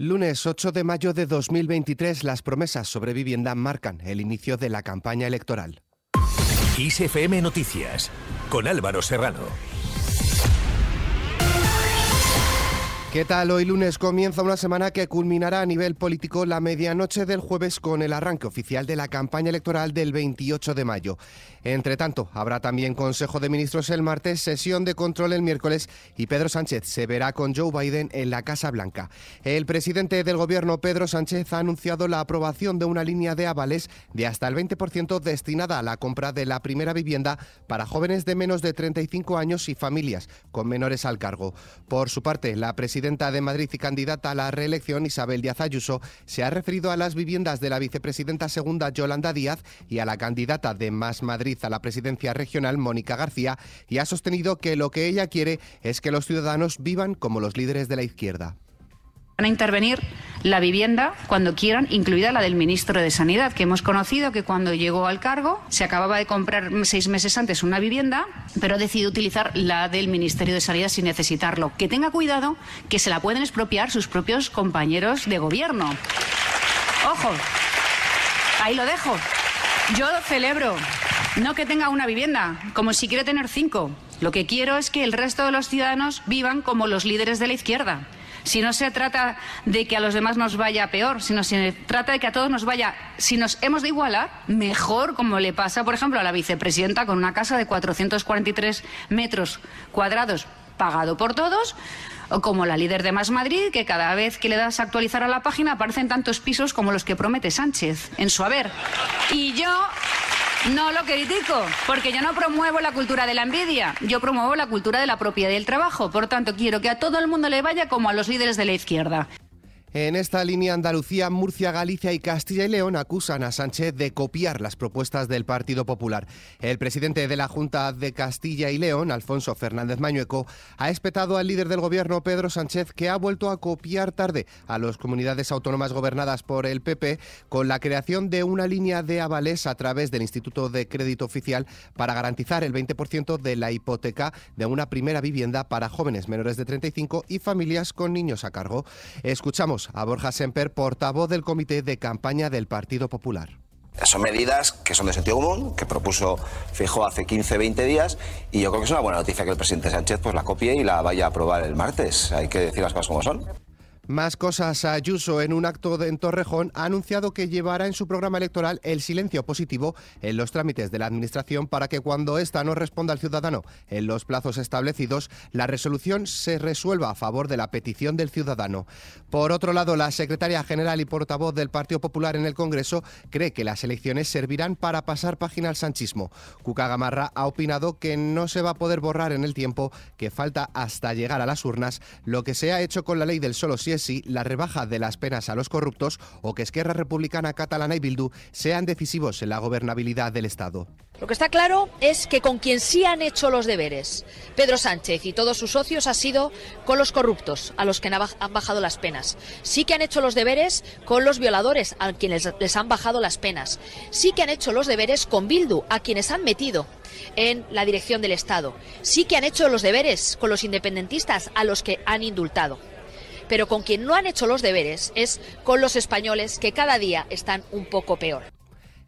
Lunes 8 de mayo de 2023, las promesas sobre vivienda marcan el inicio de la campaña electoral. Noticias, con Álvaro Serrano. ¿Qué tal? Hoy lunes comienza una semana que culminará a nivel político la medianoche del jueves con el arranque oficial de la campaña electoral del 28 de mayo. Entre tanto, habrá también Consejo de Ministros el martes, sesión de control el miércoles y Pedro Sánchez se verá con Joe Biden en la Casa Blanca. El presidente del gobierno, Pedro Sánchez, ha anunciado la aprobación de una línea de avales de hasta el 20% destinada a la compra de la primera vivienda para jóvenes de menos de 35 años y familias con menores al cargo. Por su parte, la presidenta presidenta de Madrid y candidata a la reelección, Isabel Díaz Ayuso, se ha referido a las viviendas de la vicepresidenta segunda, Yolanda Díaz, y a la candidata de Más Madrid a la presidencia regional, Mónica García, y ha sostenido que lo que ella quiere es que los ciudadanos vivan como los líderes de la izquierda. Van a intervenir la vivienda cuando quieran, incluida la del ministro de Sanidad, que hemos conocido que cuando llegó al cargo se acababa de comprar seis meses antes una vivienda, pero decidió utilizar la del Ministerio de Sanidad sin necesitarlo. Que tenga cuidado, que se la pueden expropiar sus propios compañeros de gobierno. Ojo, ahí lo dejo. Yo celebro no que tenga una vivienda, como si quiere tener cinco. Lo que quiero es que el resto de los ciudadanos vivan como los líderes de la izquierda si no se trata de que a los demás nos vaya peor, sino se trata de que a todos nos vaya, si nos hemos de igualar, mejor, como le pasa, por ejemplo, a la vicepresidenta con una casa de 443 metros cuadrados pagado por todos, o como la líder de Más Madrid, que cada vez que le das a actualizar a la página aparecen tantos pisos como los que promete Sánchez en su haber. Y yo no lo critico, porque yo no promuevo la cultura de la envidia, yo promuevo la cultura de la propiedad y el trabajo. Por tanto, quiero que a todo el mundo le vaya como a los líderes de la izquierda. En esta línea, Andalucía, Murcia, Galicia y Castilla y León acusan a Sánchez de copiar las propuestas del Partido Popular. El presidente de la Junta de Castilla y León, Alfonso Fernández Mañueco, ha espetado al líder del gobierno, Pedro Sánchez, que ha vuelto a copiar tarde a las comunidades autónomas gobernadas por el PP con la creación de una línea de avales a través del Instituto de Crédito Oficial para garantizar el 20% de la hipoteca de una primera vivienda para jóvenes menores de 35 y familias con niños a cargo. Escuchamos a Borja Semper, portavoz del Comité de Campaña del Partido Popular. Son medidas que son de sentido común, que propuso Fijo hace 15, 20 días, y yo creo que es una buena noticia que el presidente Sánchez pues la copie y la vaya a aprobar el martes. Hay que decir las cosas como son. Más cosas. Ayuso, en un acto en Torrejón, ha anunciado que llevará en su programa electoral el silencio positivo en los trámites de la Administración para que cuando ésta no responda al ciudadano en los plazos establecidos, la resolución se resuelva a favor de la petición del ciudadano. Por otro lado, la secretaria general y portavoz del Partido Popular en el Congreso cree que las elecciones servirán para pasar página al sanchismo. Cuca Gamarra ha opinado que no se va a poder borrar en el tiempo que falta hasta llegar a las urnas lo que se ha hecho con la ley del solo si si la rebaja de las penas a los corruptos o que Esquerra Republicana Catalana y Bildu sean decisivos en la gobernabilidad del Estado. Lo que está claro es que con quien sí han hecho los deberes Pedro Sánchez y todos sus socios ha sido con los corruptos, a los que han bajado las penas. Sí que han hecho los deberes con los violadores, a quienes les han bajado las penas. Sí que han hecho los deberes con Bildu, a quienes han metido en la dirección del Estado. Sí que han hecho los deberes con los independentistas, a los que han indultado pero con quien no han hecho los deberes es con los españoles que cada día están un poco peor.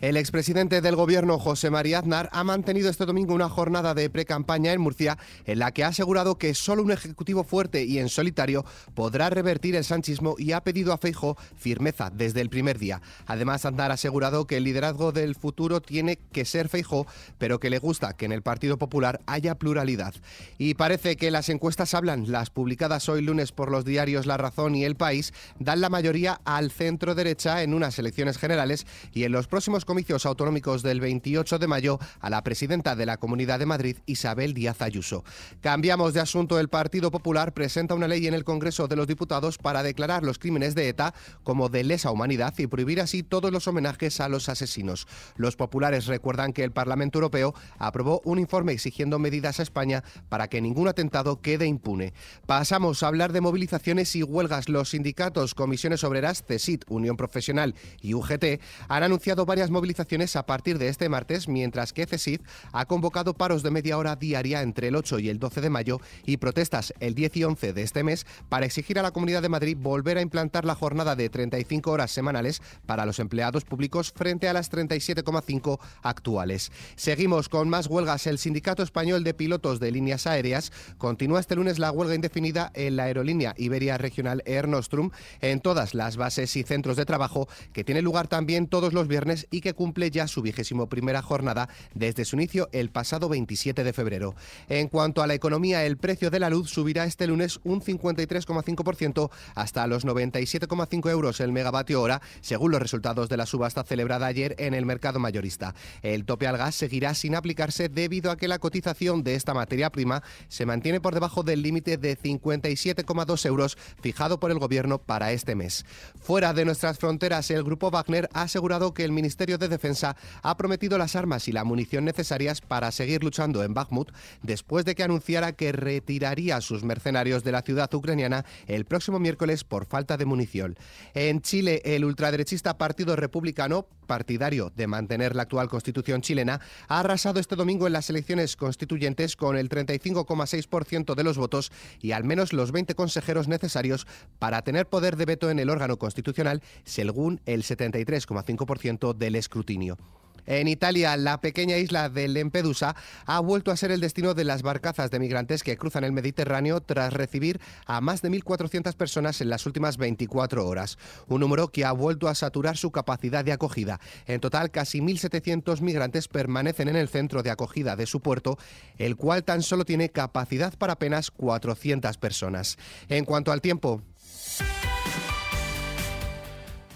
El expresidente del gobierno, José María Aznar, ha mantenido este domingo una jornada de pre-campaña en Murcia en la que ha asegurado que solo un ejecutivo fuerte y en solitario podrá revertir el sanchismo y ha pedido a Feijo firmeza desde el primer día. Además, Aznar ha asegurado que el liderazgo del futuro tiene que ser Feijo, pero que le gusta que en el Partido Popular haya pluralidad. Y parece que las encuestas hablan, las publicadas hoy lunes por los diarios La Razón y El País, dan la mayoría al centro derecha en unas elecciones generales y en los próximos comicios autonómicos del 28 de mayo a la presidenta de la Comunidad de Madrid, Isabel Díaz Ayuso. Cambiamos de asunto. El Partido Popular presenta una ley en el Congreso de los Diputados para declarar los crímenes de ETA como de lesa humanidad y prohibir así todos los homenajes a los asesinos. Los populares recuerdan que el Parlamento Europeo aprobó un informe exigiendo medidas a España para que ningún atentado quede impune. Pasamos a hablar de movilizaciones y huelgas. Los sindicatos, comisiones obreras, CESIT, Unión Profesional y UGT han anunciado varias movilizaciones movilizaciones a partir de este martes, mientras que CESID ha convocado paros de media hora diaria entre el 8 y el 12 de mayo y protestas el 10 y 11 de este mes para exigir a la Comunidad de Madrid volver a implantar la jornada de 35 horas semanales para los empleados públicos frente a las 37,5 actuales. Seguimos con más huelgas. El Sindicato Español de Pilotos de Líneas Aéreas continúa este lunes la huelga indefinida en la aerolínea Iberia Regional Air Nostrum en todas las bases y centros de trabajo que tiene lugar también todos los viernes y que cumple ya su vigésimo primera jornada desde su inicio el pasado 27 de febrero. En cuanto a la economía, el precio de la luz subirá este lunes un 53,5% hasta los 97,5 euros el megavatio hora, según los resultados de la subasta celebrada ayer en el mercado mayorista. El tope al gas seguirá sin aplicarse debido a que la cotización de esta materia prima se mantiene por debajo del límite de 57,2 euros fijado por el gobierno para este mes. Fuera de nuestras fronteras, el grupo Wagner ha asegurado que el Ministerio de Defensa ha prometido las armas y la munición necesarias para seguir luchando en Bakhmut después de que anunciara que retiraría a sus mercenarios de la ciudad ucraniana el próximo miércoles por falta de munición. En Chile, el ultraderechista Partido Republicano, partidario de mantener la actual constitución chilena, ha arrasado este domingo en las elecciones constituyentes con el 35,6% de los votos y al menos los 20 consejeros necesarios para tener poder de veto en el órgano constitucional, según el 73,5% del escrutinio. En Italia, la pequeña isla de Lampedusa ha vuelto a ser el destino de las barcazas de migrantes que cruzan el Mediterráneo tras recibir a más de 1.400 personas en las últimas 24 horas, un número que ha vuelto a saturar su capacidad de acogida. En total, casi 1.700 migrantes permanecen en el centro de acogida de su puerto, el cual tan solo tiene capacidad para apenas 400 personas. En cuanto al tiempo,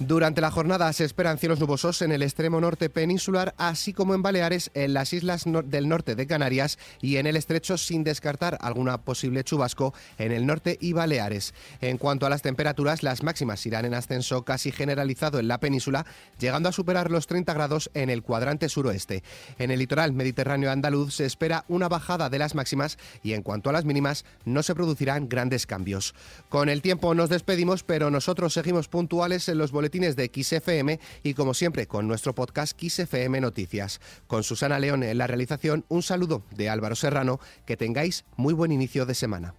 durante la jornada se esperan cielos nubosos en el extremo norte peninsular, así como en Baleares, en las islas del norte de Canarias y en el estrecho, sin descartar alguna posible chubasco en el norte y Baleares. En cuanto a las temperaturas, las máximas irán en ascenso casi generalizado en la península, llegando a superar los 30 grados en el cuadrante suroeste. En el litoral mediterráneo andaluz se espera una bajada de las máximas y en cuanto a las mínimas, no se producirán grandes cambios. Con el tiempo nos despedimos, pero nosotros seguimos puntuales en los boletines de XFM y como siempre con nuestro podcast XFM Noticias. Con Susana León en la realización, un saludo de Álvaro Serrano, que tengáis muy buen inicio de semana.